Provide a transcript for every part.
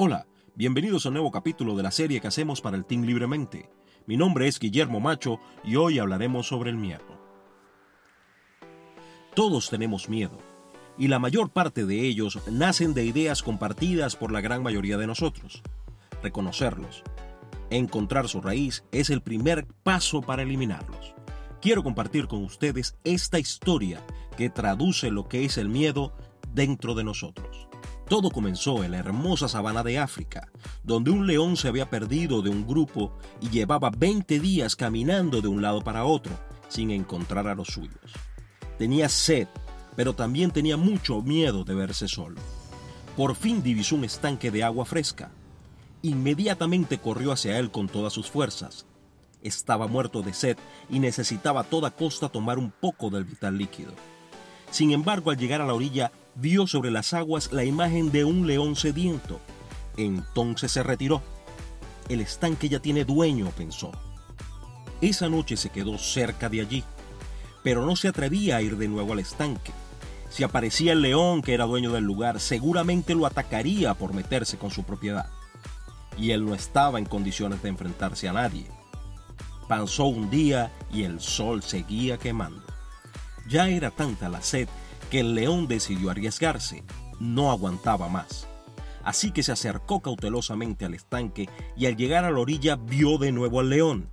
Hola, bienvenidos a un nuevo capítulo de la serie que hacemos para el Team Libremente. Mi nombre es Guillermo Macho y hoy hablaremos sobre el miedo. Todos tenemos miedo, y la mayor parte de ellos nacen de ideas compartidas por la gran mayoría de nosotros. Reconocerlos, encontrar su raíz, es el primer paso para eliminarlos. Quiero compartir con ustedes esta historia que traduce lo que es el miedo dentro de nosotros. Todo comenzó en la hermosa sabana de África, donde un león se había perdido de un grupo y llevaba 20 días caminando de un lado para otro sin encontrar a los suyos. Tenía sed, pero también tenía mucho miedo de verse solo. Por fin divisó un estanque de agua fresca. Inmediatamente corrió hacia él con todas sus fuerzas. Estaba muerto de sed y necesitaba a toda costa tomar un poco del vital líquido. Sin embargo, al llegar a la orilla, vio sobre las aguas la imagen de un león sediento. Entonces se retiró. El estanque ya tiene dueño, pensó. Esa noche se quedó cerca de allí, pero no se atrevía a ir de nuevo al estanque. Si aparecía el león que era dueño del lugar, seguramente lo atacaría por meterse con su propiedad. Y él no estaba en condiciones de enfrentarse a nadie. Pasó un día y el sol seguía quemando. Ya era tanta la sed que el león decidió arriesgarse. No aguantaba más. Así que se acercó cautelosamente al estanque y al llegar a la orilla vio de nuevo al león.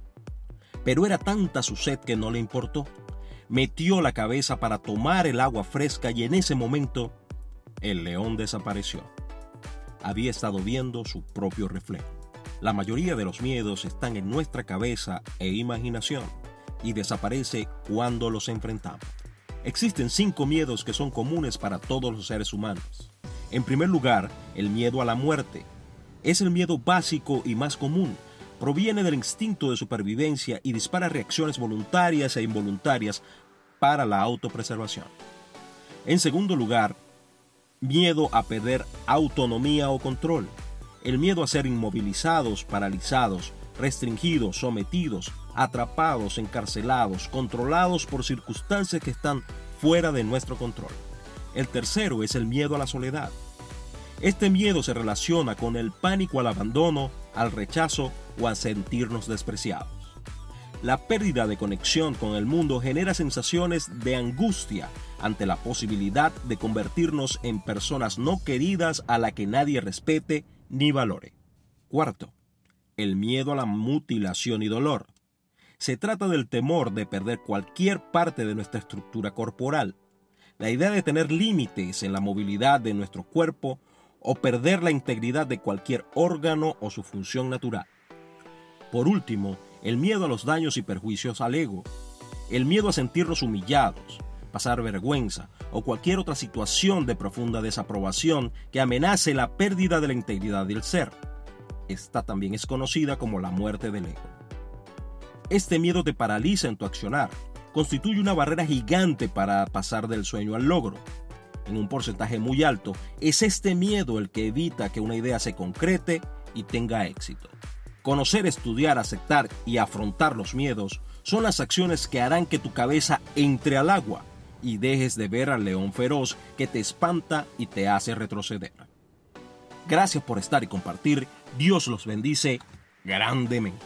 Pero era tanta su sed que no le importó. Metió la cabeza para tomar el agua fresca y en ese momento el león desapareció. Había estado viendo su propio reflejo. La mayoría de los miedos están en nuestra cabeza e imaginación y desaparece cuando los enfrentamos. Existen cinco miedos que son comunes para todos los seres humanos. En primer lugar, el miedo a la muerte. Es el miedo básico y más común. Proviene del instinto de supervivencia y dispara reacciones voluntarias e involuntarias para la autopreservación. En segundo lugar, miedo a perder autonomía o control. El miedo a ser inmovilizados, paralizados, restringidos, sometidos, atrapados, encarcelados, controlados por circunstancias que están fuera de nuestro control. El tercero es el miedo a la soledad. Este miedo se relaciona con el pánico al abandono, al rechazo o a sentirnos despreciados. La pérdida de conexión con el mundo genera sensaciones de angustia ante la posibilidad de convertirnos en personas no queridas a la que nadie respete ni valore. Cuarto, el miedo a la mutilación y dolor. Se trata del temor de perder cualquier parte de nuestra estructura corporal, la idea de tener límites en la movilidad de nuestro cuerpo o perder la integridad de cualquier órgano o su función natural. Por último, el miedo a los daños y perjuicios al ego, el miedo a sentirnos humillados, pasar vergüenza o cualquier otra situación de profunda desaprobación que amenace la pérdida de la integridad del ser. Esta también es conocida como la muerte del ego. Este miedo te paraliza en tu accionar, constituye una barrera gigante para pasar del sueño al logro. En un porcentaje muy alto, es este miedo el que evita que una idea se concrete y tenga éxito. Conocer, estudiar, aceptar y afrontar los miedos son las acciones que harán que tu cabeza entre al agua y dejes de ver al león feroz que te espanta y te hace retroceder. Gracias por estar y compartir. Dios los bendice grandemente.